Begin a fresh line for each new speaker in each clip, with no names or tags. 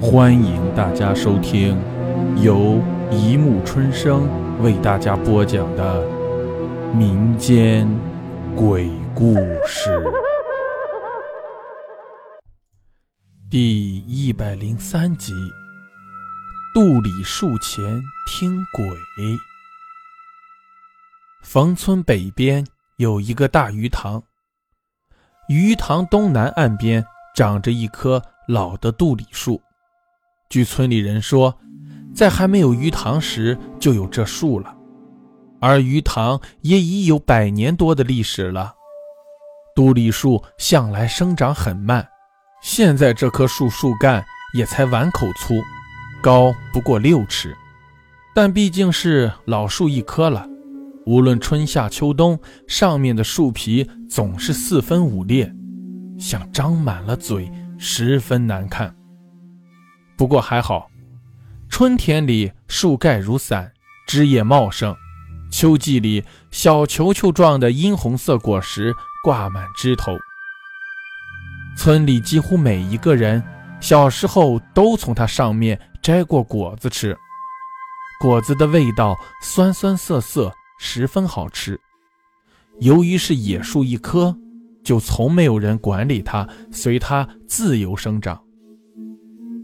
欢迎大家收听由一木春生为大家播讲的民间鬼故事第一百零三集：杜里树前听鬼。冯村北边有一个大鱼塘，鱼塘东南岸边长着一棵老的杜里树。据村里人说，在还没有鱼塘时就有这树了，而鱼塘也已有百年多的历史了。杜里树向来生长很慢，现在这棵树树干也才碗口粗，高不过六尺，但毕竟是老树一棵了，无论春夏秋冬，上面的树皮总是四分五裂，像张满了嘴，十分难看。不过还好，春天里树盖如伞，枝叶茂盛；秋季里小球球状的殷红色果实挂满枝头。村里几乎每一个人小时候都从它上面摘过果子吃，果子的味道酸酸涩涩，十分好吃。由于是野树一棵，就从没有人管理它，随它自由生长。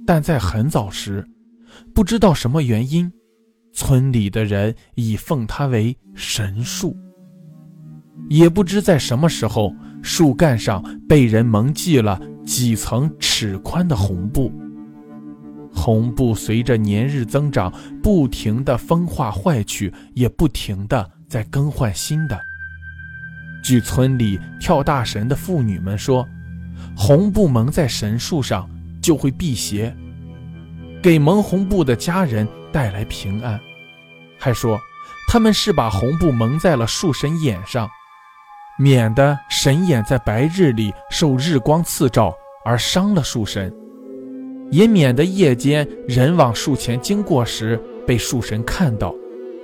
但在很早时，不知道什么原因，村里的人已奉它为神树。也不知在什么时候，树干上被人蒙系了几层尺宽的红布。红布随着年日增长，不停地风化坏去，也不停地在更换新的。据村里跳大神的妇女们说，红布蒙在神树上。就会辟邪，给蒙红布的家人带来平安。还说他们是把红布蒙在了树神眼上，免得神眼在白日里受日光刺照而伤了树神，也免得夜间人往树前经过时被树神看到，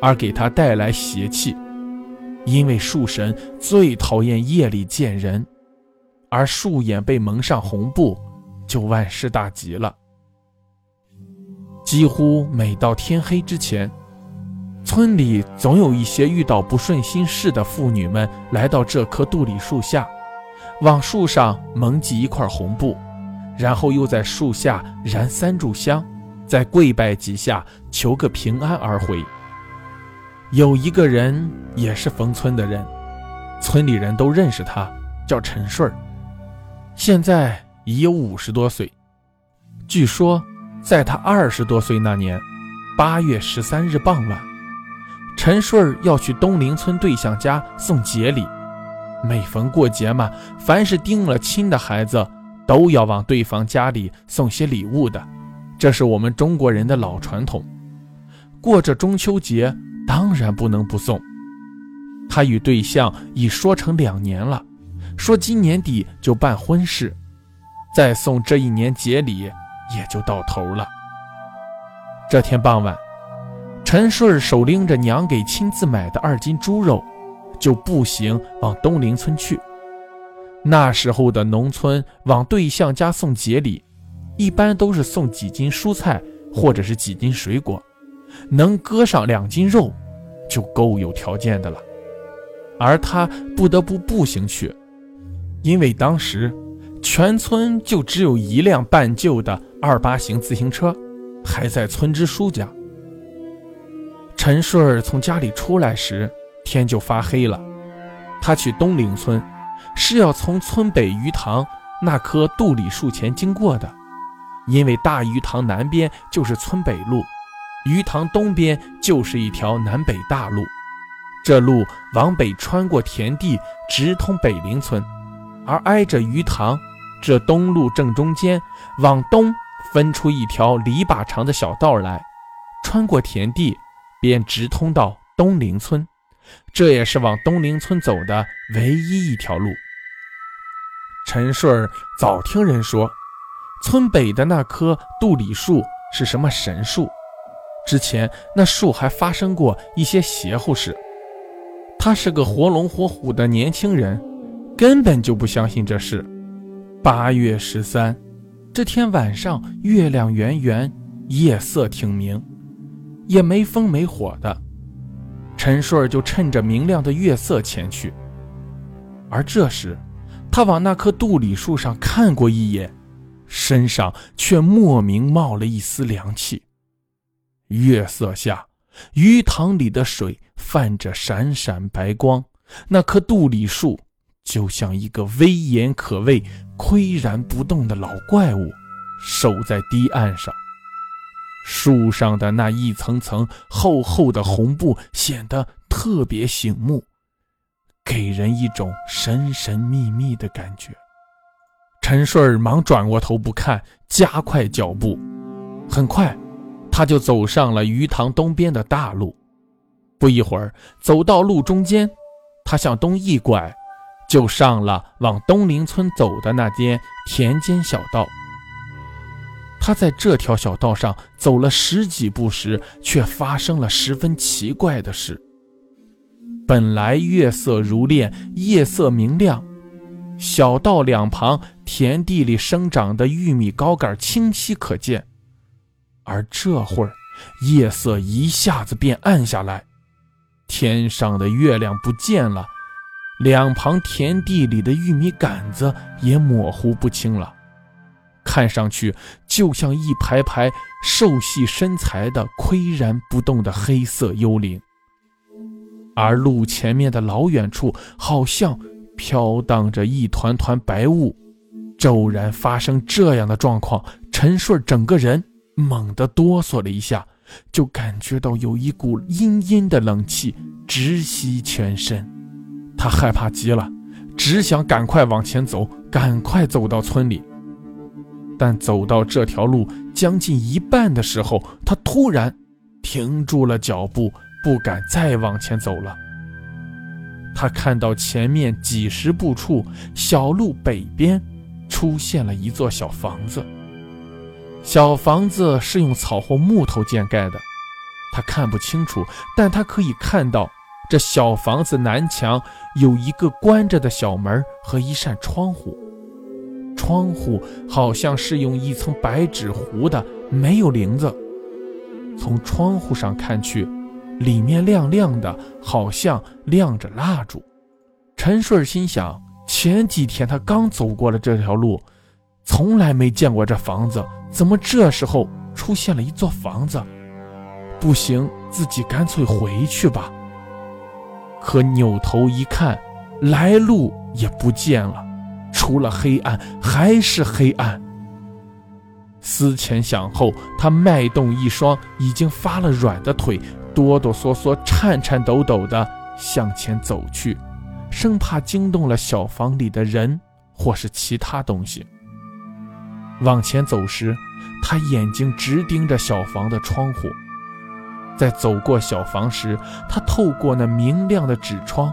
而给他带来邪气。因为树神最讨厌夜里见人，而树眼被蒙上红布。就万事大吉了。几乎每到天黑之前，村里总有一些遇到不顺心事的妇女们来到这棵杜里树下，往树上蒙系一块红布，然后又在树下燃三炷香，再跪拜几下，求个平安而回。有一个人也是冯村的人，村里人都认识他，叫陈顺。现在。已有五十多岁。据说，在他二十多岁那年，八月十三日傍晚，陈顺要去东陵村对象家送节礼。每逢过节嘛，凡是定了亲的孩子，都要往对方家里送些礼物的，这是我们中国人的老传统。过着中秋节，当然不能不送。他与对象已说成两年了，说今年底就办婚事。再送这一年节礼，也就到头了。这天傍晚，陈顺手拎着娘给亲自买的二斤猪肉，就步行往东陵村去。那时候的农村往对象家送节礼，一般都是送几斤蔬菜或者是几斤水果，能割上两斤肉，就够有条件的了。而他不得不步行去，因为当时。全村就只有一辆半旧的二八型自行车，还在村支书家。陈顺从家里出来时，天就发黑了。他去东岭村，是要从村北鱼塘那棵杜里树前经过的，因为大鱼塘南边就是村北路，鱼塘东边就是一条南北大路。这路往北穿过田地，直通北陵村，而挨着鱼塘。这东路正中间，往东分出一条篱笆长的小道来，穿过田地，便直通到东陵村。这也是往东陵村走的唯一一条路。陈顺儿早听人说，村北的那棵杜李树是什么神树，之前那树还发生过一些邪乎事。他是个活龙活虎的年轻人，根本就不相信这事。八月十三，这天晚上月亮圆圆，夜色挺明，也没风没火的。陈顺就趁着明亮的月色前去。而这时，他往那棵杜里树上看过一眼，身上却莫名冒了一丝凉气。月色下，鱼塘里的水泛着闪闪白光，那棵杜里树就像一个威严可畏。岿然不动的老怪物，守在堤岸上。树上的那一层层厚厚的红布显得特别醒目，给人一种神神秘秘的感觉。陈顺忙转过头不看，加快脚步。很快，他就走上了鱼塘东边的大路。不一会儿，走到路中间，他向东一拐。就上了往东林村走的那间田间小道。他在这条小道上走了十几步时，却发生了十分奇怪的事。本来月色如练，夜色明亮，小道两旁田地里生长的玉米高杆清晰可见，而这会儿夜色一下子便暗下来，天上的月亮不见了。两旁田地里的玉米杆子也模糊不清了，看上去就像一排排瘦细身材的岿然不动的黑色幽灵。而路前面的老远处，好像飘荡着一团团白雾。骤然发生这样的状况，陈顺整个人猛地哆嗦了一下，就感觉到有一股阴阴的冷气直袭全身。他害怕极了，只想赶快往前走，赶快走到村里。但走到这条路将近一半的时候，他突然停住了脚步，不敢再往前走了。他看到前面几十步处，小路北边出现了一座小房子。小房子是用草或木头建盖的，他看不清楚，但他可以看到。这小房子南墙有一个关着的小门和一扇窗户，窗户好像是用一层白纸糊的，没有铃子。从窗户上看去，里面亮亮的，好像亮着蜡烛。陈顺心想：前几天他刚走过了这条路，从来没见过这房子，怎么这时候出现了一座房子？不行，自己干脆回去吧。可扭头一看，来路也不见了，除了黑暗还是黑暗。思前想后，他迈动一双已经发了软的腿，哆哆嗦嗦、颤颤抖抖地向前走去，生怕惊动了小房里的人或是其他东西。往前走时，他眼睛直盯着小房的窗户。在走过小房时，他透过那明亮的纸窗，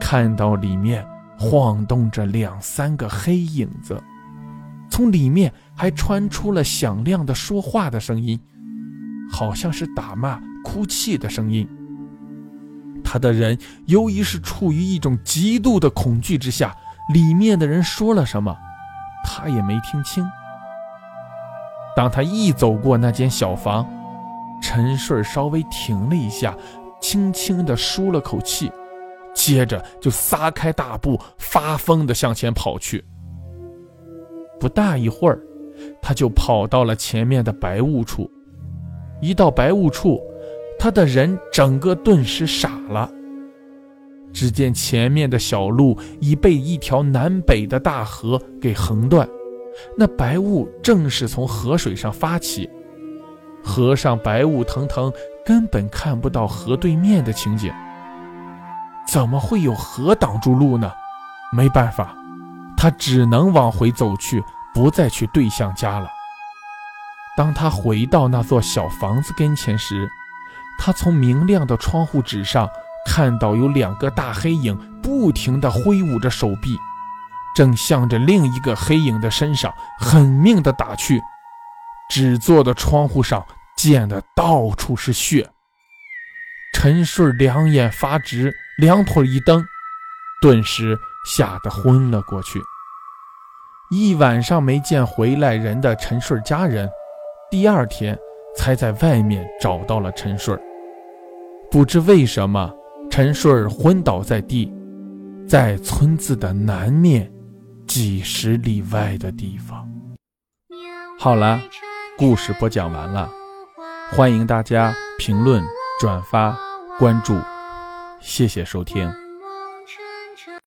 看到里面晃动着两三个黑影子，从里面还传出了响亮的说话的声音，好像是打骂、哭泣的声音。他的人由于是处于一种极度的恐惧之下，里面的人说了什么，他也没听清。当他一走过那间小房，陈顺稍微停了一下，轻轻地舒了口气，接着就撒开大步，发疯地向前跑去。不大一会儿，他就跑到了前面的白雾处。一到白雾处，他的人整个顿时傻了。只见前面的小路已被一条南北的大河给横断，那白雾正是从河水上发起。河上白雾腾腾，根本看不到河对面的情景。怎么会有河挡住路呢？没办法，他只能往回走去，不再去对象家了。当他回到那座小房子跟前时，他从明亮的窗户纸上看到有两个大黑影不停地挥舞着手臂，正向着另一个黑影的身上狠命地打去。纸做的窗户上溅的到处是血。陈顺两眼发直，两腿一蹬，顿时吓得昏了过去。一晚上没见回来人的陈顺家人，第二天才在外面找到了陈顺。不知为什么，陈顺昏倒在地，在村子的南面几十里外的地方。好了，故事播讲完了，欢迎大家评论、转发、关注，谢谢收听。